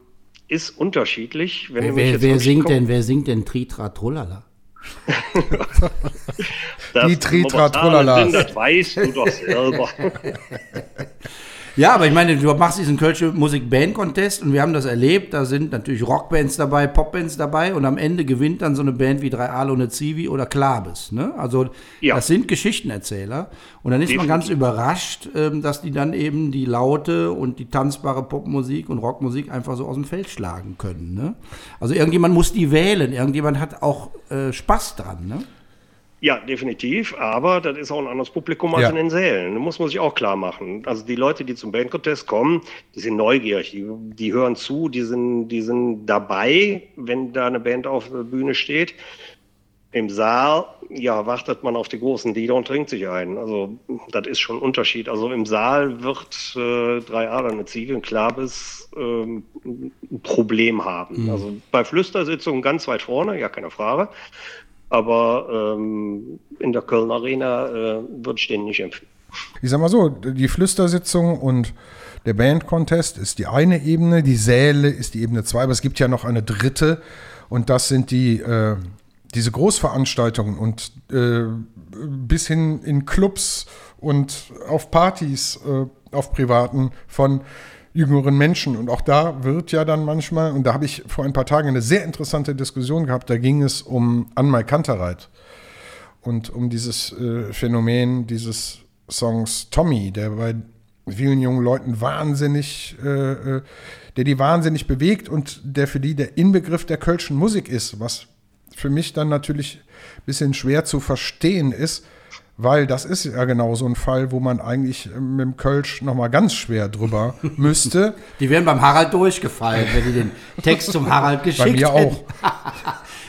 ist unterschiedlich. wer, wer, wer singt denn, wer singt denn Tritra Trullala? die Tritra Trullala. Das weißt du doch selber. Ja, aber ich meine, du machst diesen Kölsche Musik-Band-Contest und wir haben das erlebt. Da sind natürlich Rockbands dabei, Popbands dabei und am Ende gewinnt dann so eine Band wie Drei Aale ohne Zivi oder Klabes. Ne? Also, ja. das sind Geschichtenerzähler. Und dann ist Definitiv. man ganz überrascht, ähm, dass die dann eben die laute und die tanzbare Popmusik und Rockmusik einfach so aus dem Feld schlagen können. Ne? Also, irgendjemand muss die wählen. Irgendjemand hat auch äh, Spaß dran. Ne? Ja, definitiv. Aber das ist auch ein anderes Publikum als ja. in den Sälen. Das muss man sich auch klar machen. Also die Leute, die zum Bandcontest kommen, die sind neugierig, die, die hören zu, die sind, die sind dabei, wenn da eine Band auf der Bühne steht. Im Saal, ja, wartet man auf die großen Lieder und trinkt sich ein. Also das ist schon ein Unterschied. Also im Saal wird äh, 3A oder eine Ziege, ein Klabes, ähm, ein Problem haben. Mhm. Also bei Flüstersitzungen ganz weit vorne, ja, keine Frage. Aber ähm, in der Köln Arena äh, würde ich den nicht empfehlen. Ich sag mal so, die Flüstersitzung und der Band-Contest ist die eine Ebene, die Säle ist die Ebene zwei, aber es gibt ja noch eine dritte und das sind die, äh, diese Großveranstaltungen und äh, bis hin in Clubs und auf Partys, äh, auf privaten von jüngeren Menschen. Und auch da wird ja dann manchmal, und da habe ich vor ein paar Tagen eine sehr interessante Diskussion gehabt, da ging es um Anmai Kantereit und um dieses äh, Phänomen dieses Songs Tommy, der bei vielen jungen Leuten wahnsinnig, äh, äh, der die wahnsinnig bewegt und der für die der Inbegriff der kölschen Musik ist, was für mich dann natürlich ein bisschen schwer zu verstehen ist, weil das ist ja genau so ein Fall, wo man eigentlich mit dem Kölsch nochmal ganz schwer drüber müsste. Die wären beim Harald durchgefallen, wenn die den Text zum Harald geschickt Bei mir auch.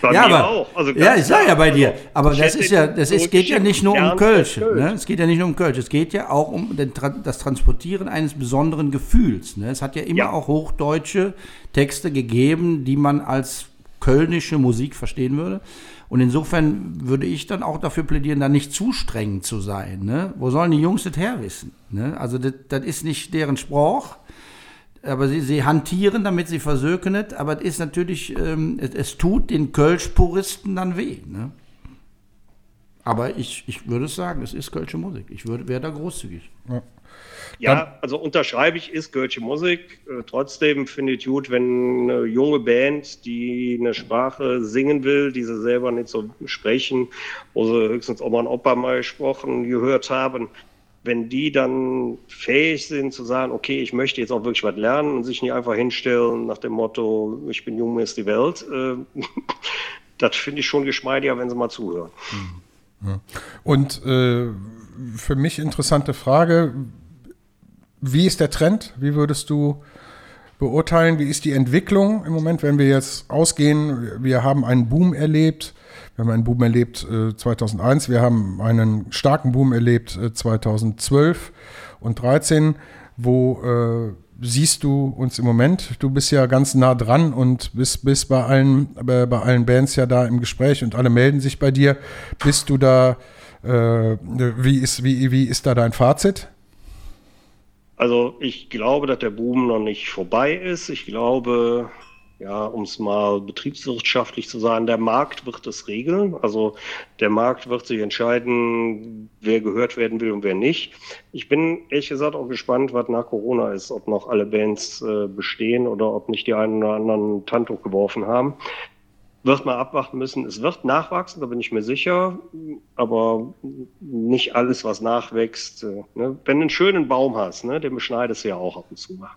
Bei ja, mir aber, auch. Also ja, ich sage ja bei dir. Aber das ist ja, das ist, geht ja nicht nur um Kölsch. Ne? Es geht ja nicht nur um Kölsch. Es geht ja auch um den, das Transportieren eines besonderen Gefühls. Ne? Es hat ja immer ja. auch hochdeutsche Texte gegeben, die man als kölnische Musik verstehen würde. Und insofern würde ich dann auch dafür plädieren, da nicht zu streng zu sein. Ne? Wo sollen die Jungs das herwissen? Ne? Also das, ist nicht deren Spruch, aber sie, sie hantieren, damit sie versöken es, aber es ist natürlich, ähm, es, es, tut den Kölsch-Puristen dann weh. Ne? Aber ich, ich würde sagen, es ist Kölsche Musik. Ich wäre da großzügig. Ja. Ja, also unterschreibe ich, ist Kölsche Musik. Äh, trotzdem finde ich gut, wenn eine junge Band, die eine Sprache singen will, die sie selber nicht so sprechen, wo sie höchstens mal ein Opa mal gesprochen, gehört haben, wenn die dann fähig sind zu sagen, okay, ich möchte jetzt auch wirklich was lernen und sich nicht einfach hinstellen nach dem Motto, ich bin jung, ist die Welt, äh, das finde ich schon geschmeidiger, wenn sie mal zuhören. Und äh, für mich interessante Frage, wie ist der Trend? Wie würdest du beurteilen? Wie ist die Entwicklung im Moment, wenn wir jetzt ausgehen? Wir haben einen Boom erlebt. Wir haben einen Boom erlebt äh, 2001. Wir haben einen starken Boom erlebt äh, 2012 und 2013. Wo äh, siehst du uns im Moment? Du bist ja ganz nah dran und bist, bist bei, allen, bei, bei allen Bands ja da im Gespräch und alle melden sich bei dir. Bist du da, äh, wie, ist, wie, wie ist da dein Fazit? Also ich glaube, dass der Boom noch nicht vorbei ist. Ich glaube, ja, um es mal betriebswirtschaftlich zu sagen, der Markt wird es regeln. Also der Markt wird sich entscheiden, wer gehört werden will und wer nicht. Ich bin ehrlich gesagt auch gespannt, was nach Corona ist, ob noch alle Bands äh, bestehen oder ob nicht die einen oder anderen Tantuch geworfen haben wird man abwarten müssen. Es wird nachwachsen, da bin ich mir sicher, aber nicht alles, was nachwächst. Äh, ne? Wenn du einen schönen Baum hast, ne, den beschneidest du ja auch ab und zu mal.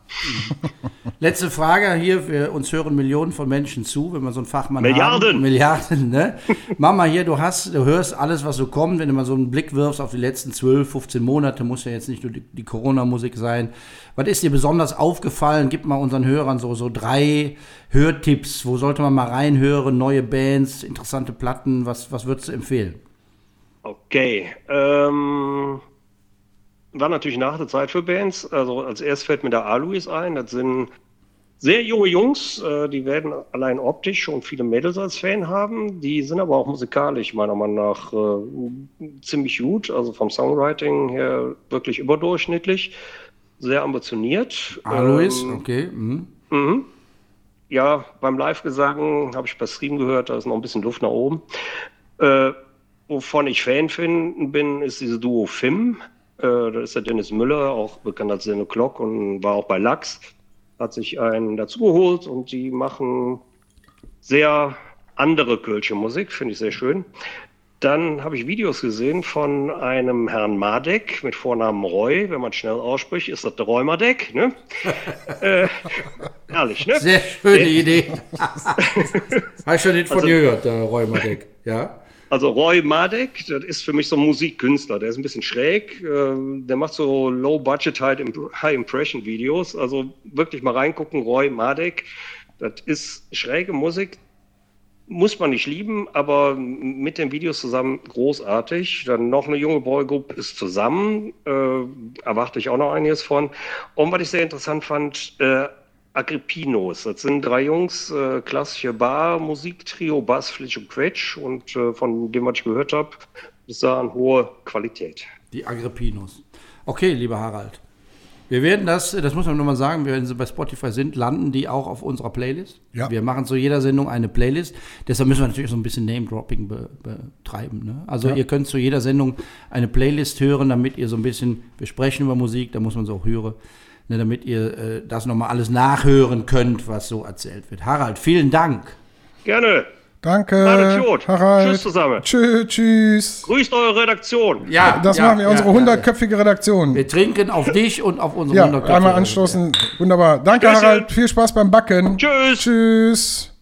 Letzte Frage hier, wir, uns hören Millionen von Menschen zu, wenn man so einen Fachmann Milliarden. Haben. Milliarden, ne? Mama hier, du hast, du hörst alles, was so kommt, wenn du mal so einen Blick wirfst auf die letzten 12, 15 Monate, muss ja jetzt nicht nur die, die Corona-Musik sein. Was ist dir besonders aufgefallen? Gib mal unseren Hörern so, so drei Hörtipps. Wo sollte man mal reinhören? Neue Bands, interessante Platten. Was, was würdest du empfehlen? Okay. Ähm, war natürlich nach der Zeit für Bands. Also als erstes fällt mir der Alois ein. Das sind sehr junge Jungs, äh, die werden allein optisch schon viele Mädels als Fan haben. Die sind aber auch musikalisch meiner Meinung nach äh, ziemlich gut, also vom Songwriting her wirklich überdurchschnittlich sehr ambitioniert. Alois, ähm, okay. Mhm. Mhm. Ja, beim Live-Gesang habe ich bei Stream gehört, da ist noch ein bisschen Luft nach oben. Äh, wovon ich Fan finden bin, ist dieses Duo Fim. Äh, da ist der Dennis Müller, auch bekannt als Zeno Clock und war auch bei Lachs. Hat sich einen dazugeholt und die machen sehr andere Kölsche Musik, finde ich sehr schön. Dann habe ich Videos gesehen von einem Herrn Madek mit Vornamen Roy. Wenn man schnell ausspricht, ist das der Roy Madek. Ne? äh, herrlich, ne? Sehr schöne Idee. Habe ich schon nicht von also, dir gehört, der Roy Madek. Ja? Also Roy Madek, das ist für mich so ein Musikkünstler. Der ist ein bisschen schräg. Äh, der macht so Low-Budget, High-Impression-Videos. Also wirklich mal reingucken, Roy Madek. Das ist schräge Musik, muss man nicht lieben, aber mit den Videos zusammen großartig. Dann noch eine junge Boygroup ist zusammen, äh, erwarte ich auch noch einiges von. Und was ich sehr interessant fand, äh, Agrippinos. Das sind drei Jungs, äh, klassische Bar, Musiktrio, Bass, Flitsch und Quetsch. Und äh, von dem, was ich gehört habe, ist da eine hohe Qualität. Die Agrippinos. Okay, lieber Harald. Wir werden das, das muss man nochmal sagen, wenn sie bei Spotify sind, landen die auch auf unserer Playlist. Ja. Wir machen zu jeder Sendung eine Playlist. Deshalb müssen wir natürlich so ein bisschen Name-Dropping be, betreiben. Ne? Also ja. ihr könnt zu jeder Sendung eine Playlist hören, damit ihr so ein bisschen, wir sprechen über Musik, da muss man es auch hören, ne, damit ihr äh, das nochmal alles nachhören könnt, was so erzählt wird. Harald, vielen Dank. Gerne. Danke. Harald. Tschüss zusammen. Tschüss, tschüss. Grüßt eure Redaktion. Ja, das ja, machen wir, unsere hundertköpfige ja, ja. Redaktion. Wir trinken auf dich und auf unsere ja, hundertköpfige Einmal anstoßen. Wunderbar. Danke, Tschüss. Harald. Viel Spaß beim Backen. Tschüss. Tschüss.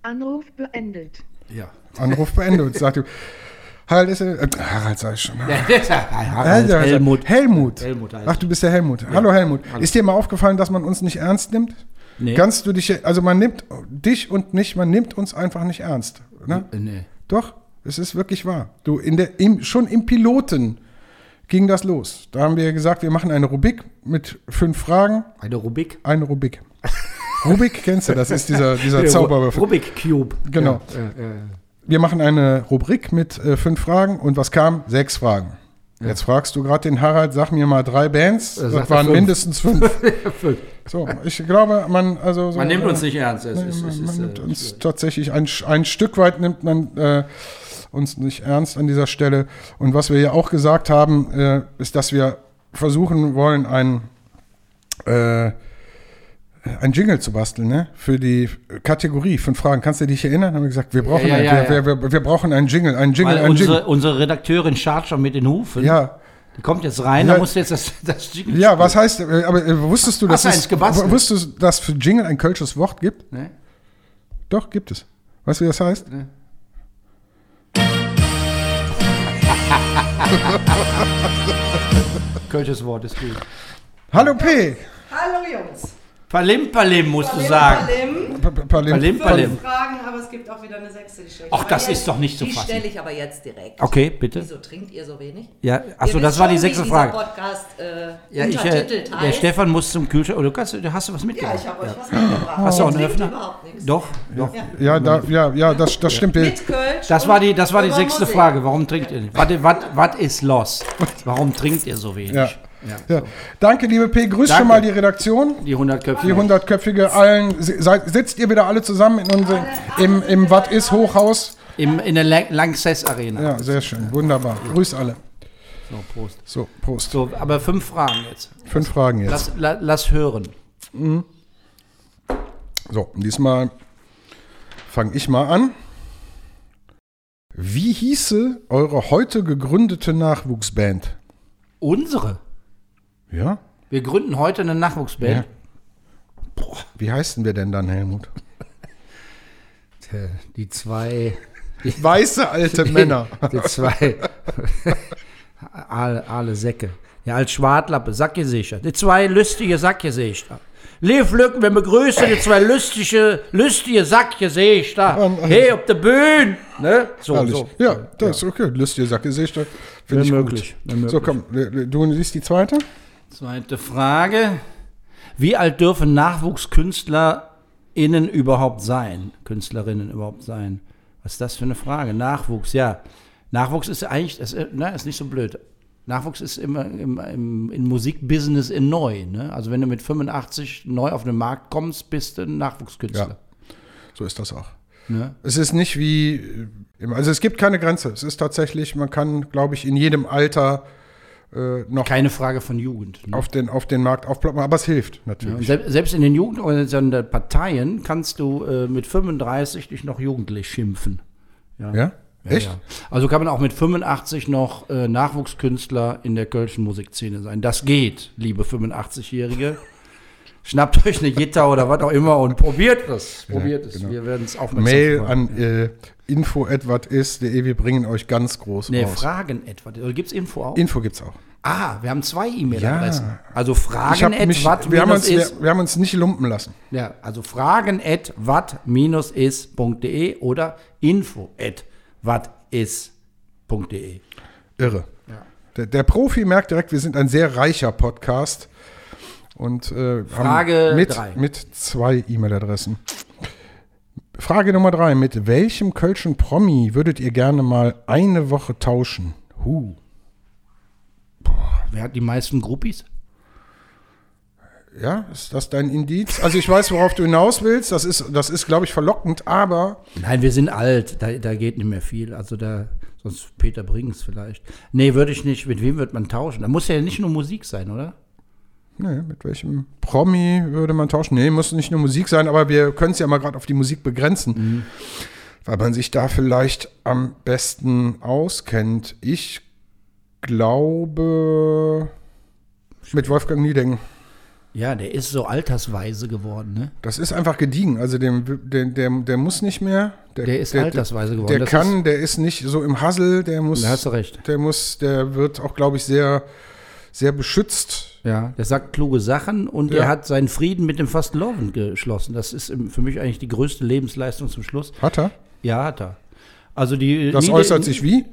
Anruf beendet. Ja. Anruf beendet, sagt du. Harald ist äh, Harald sag ich schon. Harald, Helmut. Helmut. Helmut Ach, du bist der Helmut. Hallo Helmut. Hallo. Ist dir mal aufgefallen, dass man uns nicht ernst nimmt? Nee. Kannst du dich, also man nimmt dich und nicht, man nimmt uns einfach nicht ernst. Ne? Nee. Doch, es ist wirklich wahr. Du, in der, im, schon im Piloten ging das los. Da haben wir gesagt, wir machen eine Rubik mit fünf Fragen. Eine Rubik? Eine Rubik. Rubik kennst du, das ist dieser, dieser Zauberwürfel. Rubik Cube. Genau. Ja, ja, ja. wir machen eine Rubrik mit äh, fünf Fragen und was kam? Sechs Fragen. Jetzt fragst du gerade den Harald, sag mir mal drei Bands. Sagt Das waren fünf. mindestens fünf. So, ich glaube, man, also so, Man nimmt äh, uns nicht ernst. Es Nee, ist, man, es man ist, nimmt äh, uns tatsächlich ein, ein Stück weit nimmt man äh, uns nicht ernst an dieser Stelle. Und was wir ja auch gesagt haben, äh, ist, dass wir versuchen wollen, ein, äh, ein Jingle zu basteln, ne? Für die Kategorie fünf Fragen. Kannst du dich erinnern? Haben wir gesagt, wir brauchen, Ja, ein, ja, wir, ja. Wir, wir, wir brauchen einen Jingle, einen Jingle, Weil einen Jingle. unsere, unsere Redakteurin Charger mit den Hufen, Ja, die kommt jetzt rein, Ja. da musst du jetzt das, das Jingle ja, was heißt, äh, aber äh, wusstest du, dass du es, wusstest du, dass für Jingle ein kölsches Wort gibt? Ne? Doch, gibt es. Weißt du, wie das heißt? Kölsches Wort ist gut. Hallo P. Hallo Jungs. Palim Palim musst du Palim, sagen. Palim. Pa- pa- Palim. Palim Palim. Fünf Fragen, aber es gibt auch wieder eine sechste Geschichte. Ach, das ist doch nicht zu Die fassen. stelle ich aber jetzt direkt. Okay, bitte. Wieso trinkt ihr so wenig? Ja, achso, das war die sechste Frage. Podcast äh, Ja, ich, äh, der heißt. Stefan muss zum Kühlschrank. Oder du kannst, du hast du was Ja, mitgebracht? ich habe euch was mitgebracht. Hast du auch einen Öffner? überhaupt nichts. Doch, doch. Ja, da, ja, ja, das, das stimmt. Mit Kölsch Das war die, das war die sechste Musik. Frage. Warum trinkt ihr nicht? Was ist los? Warum trinkt ihr so wenig? Ja. Ja, Ja. Danke, liebe P. Grüß Danke. schon mal die Redaktion. Die 100 Köpfe. Die hundertköpfige allen. si- Seid, sitzt ihr wieder alle zusammen in unserem, im, im Wat is Hochhaus? Im, in der Lang- Lanxess Arena. Ja, sehr schön. Wunderbar. Grüß alle. So, Prost. So, Prost. So, aber fünf Fragen jetzt. Fünf Fragen jetzt. Lass, la, lass hören. So, diesmal fange ich mal an. Wie hieße eure heute gegründete Nachwuchsband? Unsere. Ja? Wir gründen heute eine Nachwuchsband. Wie heißen wir denn dann, Helmut? Die zwei. Weiße alte Männer. Die zwei. alle, alle Säcke. Ja, als Schwartlappe, Sackgesichter. Die zwei lustige Sackgesichter. Lief Lücken, wir begrüßen die zwei lustige, lustige Sackgesichter. Hey, auf der Bühne. Ne? So, Herrlich. so. Ja, das ist okay. Lustige Sackgesichter. Finde ich Wäre gut. möglich, wäre So, komm, du liest die zweite? Zweite Frage. Wie alt dürfen NachwuchskünstlerInnen überhaupt sein? Künstlerinnen überhaupt sein? Was ist das für eine Frage? Nachwuchs, ja. Nachwuchs ist eigentlich, ist, ne, ist nicht so blöd. Nachwuchs ist immer im, im, im Musikbusiness in neu. Ne? Also wenn du mit 85 neu auf den Markt kommst, bist du ein Nachwuchskünstler. Ja. So ist das auch. Ne? Es ist nicht wie, also es gibt keine Grenze. Es ist tatsächlich, man kann, glaube ich, in jedem Alter äh, noch Keine Frage von Jugend. Ne? auf, den, auf den Markt aufploppen, aber es hilft Ja, natürlich. sel- selbst in den Jugendorganisationen der Parteien kannst du äh, mit 35 dich noch jugendlich schimpfen. Ja? Ja, Echt? Ja. Also kann man auch mit 85 noch äh, Nachwuchskünstler in der kölschen Musikszene sein. Das geht, liebe 85-Jährige. Schnappt euch eine Gitarre oder was auch immer und probiert es. Probiert es. genau. Wir werden es aufmerksam Mail verfolgen. an äh, info.watis.de, wir bringen euch ganz groß Nee, raus. Fragen etwa. Oder gibt es Info auch? Info gibt's auch. ah, wir haben zwei E-Mail-Adressen. Ja. Also fragen hab mich, at wir, haben uns, wat minus wir, wir haben uns nicht lumpen lassen. Ja, also fragen at wat-is.de oder info at watis.de. Irre. Der, der Profi merkt direkt, wir sind ein sehr reicher Podcast. Und äh, Frage mit, drei. mit zwei E-Mail-Adressen. Frage Nummer drei. Mit welchem kölschen Promi würdet ihr gerne mal eine Woche tauschen? Huh. Wer hat die meisten Groupies? Ja, ist das dein Indiz? Also ich weiß, worauf du hinaus willst. Das ist, das ist glaube ich, verlockend, aber Nein, wir sind alt, da, da geht nicht mehr viel. Also da, sonst Peter Brings vielleicht. Nee, würde ich nicht. Mit wem wird man tauschen? Da muss ja nicht nur Musik sein, oder? Nee, mit welchem Promi würde man tauschen? Nee, muss nicht nur Musik sein, aber wir können es ja mal gerade auf die Musik begrenzen, weil man sich da vielleicht am besten auskennt. Ich glaube mit Wolfgang Niedengen. Ja, der ist so altersweise geworden, ne? Das ist einfach gediegen. Also dem, der, der, der muss nicht mehr. Der ist altersweise geworden. Der Das kann, der ist nicht so im Hassel, der muss. Da hast du recht. Der muss, der wird auch, glaube ich, sehr, sehr beschützt. Ja, der sagt kluge Sachen und Ja. er hat seinen Frieden mit dem Fastenloven geschlossen. Das ist für mich eigentlich die größte Lebensleistung zum Schluss. Hat er? Ja, hat er. Also die Das Niede- äußert sich wie?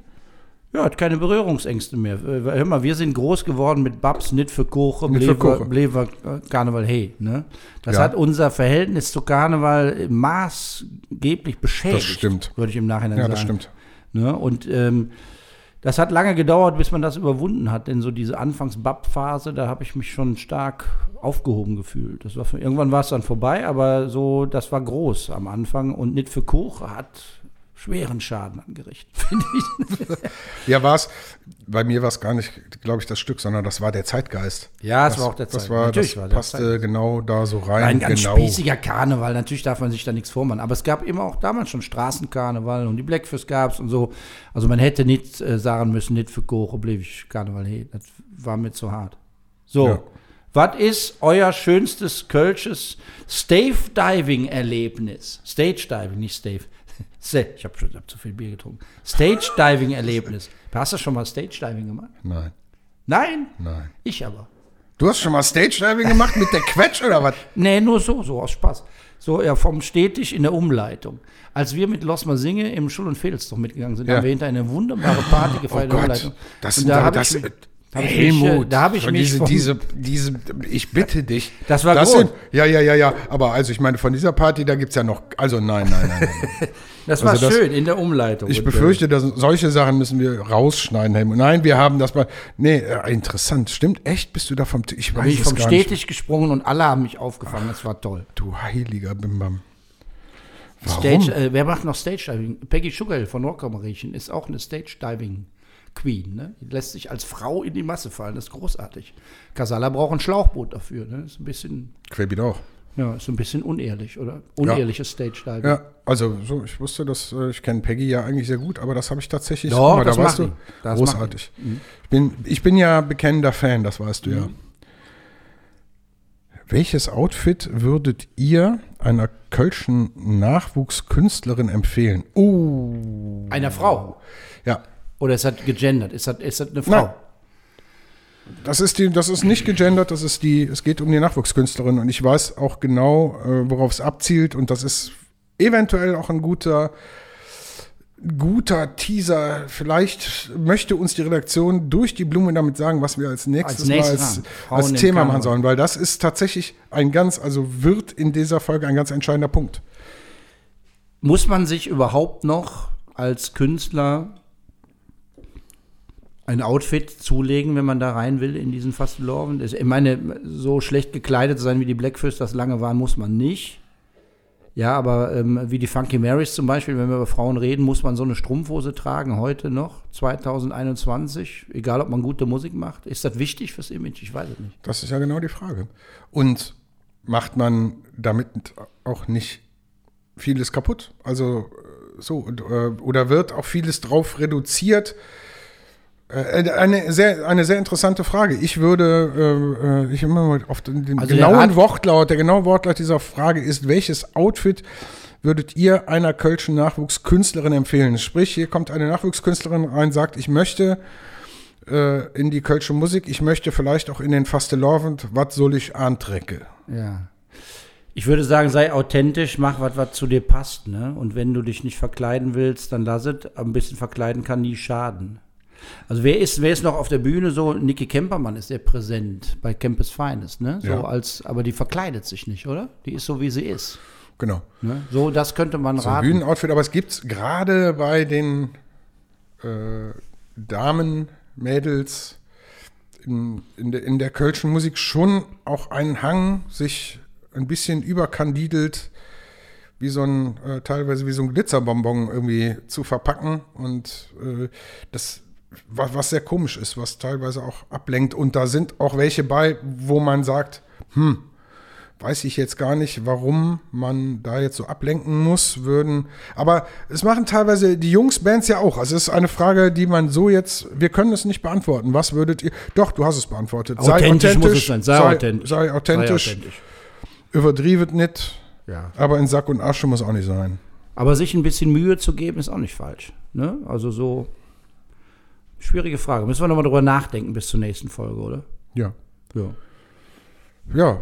Ja, hat keine Berührungsängste mehr. Äh, Hör mal, wir sind groß geworden mit Babs, nicht für Koche, Blever, äh, Karneval, hey. Ne? Das Ja. hat unser Verhältnis zu Karneval maßgeblich beschädigt. Das stimmt. Würde ich im Nachhinein Ja, sagen. das stimmt. Ne? Und ähm, das hat lange gedauert, bis man das überwunden hat. Denn so diese Anfangs-Bab-Phase, da habe ich mich schon stark aufgehoben gefühlt. Das war irgendwann war es dann vorbei, aber so, das war groß am Anfang. Und nicht für Koche hat schweren Schaden angerichtet, finde ich. Ja, war es, bei mir war es gar nicht, glaube ich, das Stück, sondern das war der Zeitgeist. Ja, es das, war auch der das Zeit. war, Natürlich das war der passte Zeitgeist. genau da so rein. Ein ganz genau. spießiger Karneval. Natürlich darf man sich da nichts vormachen. Aber es gab immer auch damals schon Straßenkarneval und die Blackfist gab es und so. Also man hätte nicht äh, sagen müssen, nicht für blieb ich Karneval. Hey, das war mir zu hart. So, Ja. was ist euer schönstes kölsches Stave-Diving-Erlebnis? Stage-Diving, nicht Stave. Se- Ich habe schon hab zu viel Bier getrunken. Stage-Diving-Erlebnis. Hast du schon mal Stage-Diving gemacht? Nein, Nein? nein. Ich aber. Du hast schon mal Stage-Diving gemacht mit der Quetsch oder was? Nee, nur so, so aus Spaß. So, ja, vom Stetig in der Umleitung. Als wir mit Losmer Singe im Schul- und Fädelstoch mitgegangen sind, Ja. haben wir hinter eine wunderbare Party Oh gefeiert in der Gott, Umleitung. das Und sind da hab das. ich hab ich mich, äh, da habe ich von mich diese, vom- diese, diese, ich bitte dich. Das war das gut. sind, Ja, ja, ja, ja. Aber also ich meine, von dieser Party, da gibt es ja noch. Also nein, nein, nein. nein. Das war also das- schön in der Umleitung. Ich befürchte, dass solche Sachen müssen wir rausschneiden. Helmut. Nein, wir haben das mal. Nee, äh, interessant. Stimmt, echt? Bist du da vom. Ich äh, weiß bin ich es vom. Stetig gesprungen und alle haben mich aufgefangen. Das war toll. Du heiliger Bimbam. Warum? Stage, äh, wer macht noch Stage Diving? Peggy Sugarhill von Rockermariechen ist auch eine Stage Diving Queen. Ne? Die lässt sich als Frau in die Masse fallen. Das ist großartig. Casala braucht ein Schlauchboot dafür. Ne? Ist ein bisschen, Querbit auch. ja, ist ein bisschen unehrlich, oder? Unehrliches Stage Diving. Ja, also so, ich wusste das, äh, ich kenne Peggy ja eigentlich sehr gut, aber das habe ich tatsächlich. Doch, mal, das da machen du. Das großartig. Ich bin, ich bin ja bekennender Fan, das weißt du ja. Mhm. Welches Outfit würdet ihr einer kölschen Nachwuchskünstlerin empfehlen? Uh, Einer Frau. ja, Oder ist das gegendert? Ist das, ist das eine Frau? Nein. das ist die, das ist nicht gegendert, das ist die, es geht um die Nachwuchskünstlerin und ich weiß auch genau, äh, worauf es abzielt und das ist eventuell auch ein guter, guter Teaser. Vielleicht möchte uns die Redaktion durch die Blume damit sagen, was wir als nächstes, Als nächstes mal als, als Thema machen sollen, weil das ist tatsächlich ein ganz, also wird in dieser Folge ein ganz entscheidender Punkt. Muss man sich überhaupt noch als Künstler ein Outfit zulegen, wenn man da rein will in diesen Fastelovend? Ich meine, so schlecht gekleidet sein wie die Blackfist das lange waren, muss man nicht. Ja, aber ähm, wie die Funky Marys zum Beispiel, wenn wir über Frauen reden, muss man so eine Strumpfhose tragen, heute noch, 2021, egal ob man gute Musik macht. Ist das wichtig fürs Image? Ich weiß es nicht. Das ist ja genau die Frage. Und macht man damit auch nicht vieles kaputt? Also äh, so, und, äh, oder wird auch vieles drauf reduziert? Äh, Eine sehr, eine sehr interessante Frage. Ich würde, äh, äh, ich immer mal auf den, Also der genauen Wortlaut, der genaue Wortlaut dieser Frage ist, welches Outfit würdet ihr einer kölschen Nachwuchskünstlerin empfehlen? Sprich, hier kommt eine Nachwuchskünstlerin rein, sagt, ich möchte äh, in die kölsche Musik, ich möchte vielleicht auch in den Fastelovend, was soll ich antrecke? Ja. Ich würde sagen, sei authentisch, mach was, was zu dir passt, ne? Und wenn du dich nicht verkleiden willst, dann lass es. Ein bisschen verkleiden kann nie schaden. Also wer ist, wer ist noch auf der Bühne so? Niki Kempermann ist sehr präsent bei Campus Finest, ne? So Ja. als, aber die verkleidet sich nicht, oder? Die ist so, wie sie ist. Genau. Ne? So, das könnte man So raten. Bühnenoutfit, aber es gibt gerade bei den äh, Damen, Mädels in, in, der, in der kölschen Musik schon auch einen Hang, sich ein bisschen überkandidelt, wie so ein, äh, teilweise wie so ein Glitzerbonbon irgendwie zu verpacken und äh, das, was sehr komisch ist, was teilweise auch ablenkt und da sind auch welche bei, wo man sagt, hm, weiß ich jetzt gar nicht, warum man da jetzt so ablenken muss, würden. Aber es machen teilweise die Jungs-Bands ja auch. Also es ist eine Frage, die man so jetzt, wir können es nicht beantworten. Was würdet ihr? Doch, du hast es beantwortet. Authentisch muss es sein. Sei sei authentisch. Sei authentisch. Sei authentisch. Überdrivet nicht. Ja. Aber in Sack und Asche muss auch nicht sein. Aber sich ein bisschen Mühe zu geben, ist auch nicht falsch. Ne? Also so schwierige Frage. Müssen wir nochmal drüber nachdenken bis zur nächsten Folge, oder? Ja. Ja. Ja,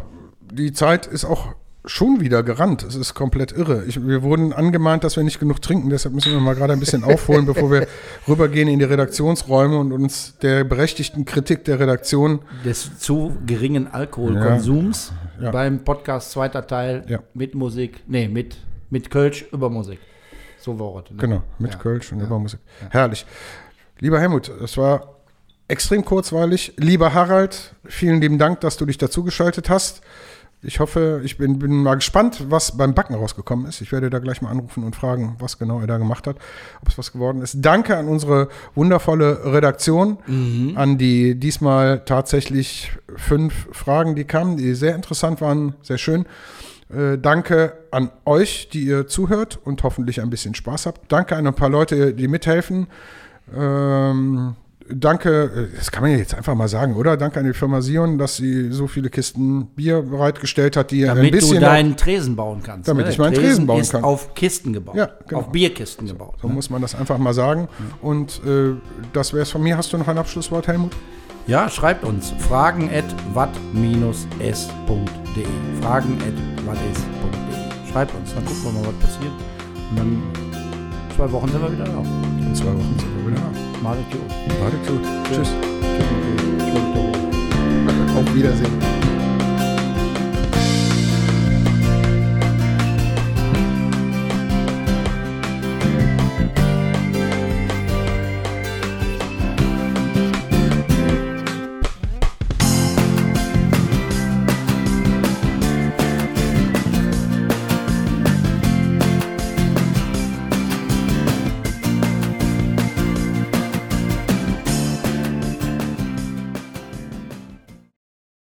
die Zeit ist auch schon wieder gerannt. Es ist komplett irre. Ich, wir wurden angemahnt, dass wir nicht genug trinken. Deshalb müssen wir mal gerade ein bisschen aufholen, bevor wir rübergehen in die Redaktionsräume und uns der berechtigten Kritik der Redaktion. Des zu geringen Alkoholkonsums Ja. beim Podcast zweiter Teil Ja. mit Musik, nee, mit, mit Kölsch über Musik. So es. Ne? Genau, mit Ja. Kölsch und über Musik. Herrlich. Lieber Helmut, es war extrem kurzweilig. Lieber Harald, vielen lieben Dank, dass du dich dazugeschaltet hast. Ich hoffe, ich bin, bin mal gespannt, was beim Backen rausgekommen ist. Ich werde da gleich mal anrufen und fragen, was genau er da gemacht hat, ob es was geworden ist. Danke an unsere wundervolle Redaktion, an die diesmal tatsächlich fünf Fragen, die kamen, die sehr interessant waren, sehr schön. Äh, danke an euch, die ihr zuhört und hoffentlich ein bisschen Spaß habt. Danke an ein paar Leute, die mithelfen. Ähm, danke, äh, das kann man ja jetzt einfach mal sagen, oder? Danke an die Firma Sion, dass sie so viele Kisten Bier bereitgestellt hat, die ihr ein Damit bisschen. du deinen Tresen bauen kannst. Damit ne? ich meinen Der Tresen bauen kann. auf Kisten gebaut. Ja, genau. Auf Bierkisten gebaut. so ne? muss man das einfach mal sagen. Und äh, das wäre es von mir. Hast du noch ein Abschlusswort, Helmut? Ja, schreibt uns fragen at wat-s.de. Fragen at wat-s.de. Schreibt uns, dann gucken wir mal, was passiert. Und dann zwei Wochen sind wir wieder da. In zwei Wochen sind wir wieder da. Warte gut. Tschüss. Tschüss. Auf Wiedersehen.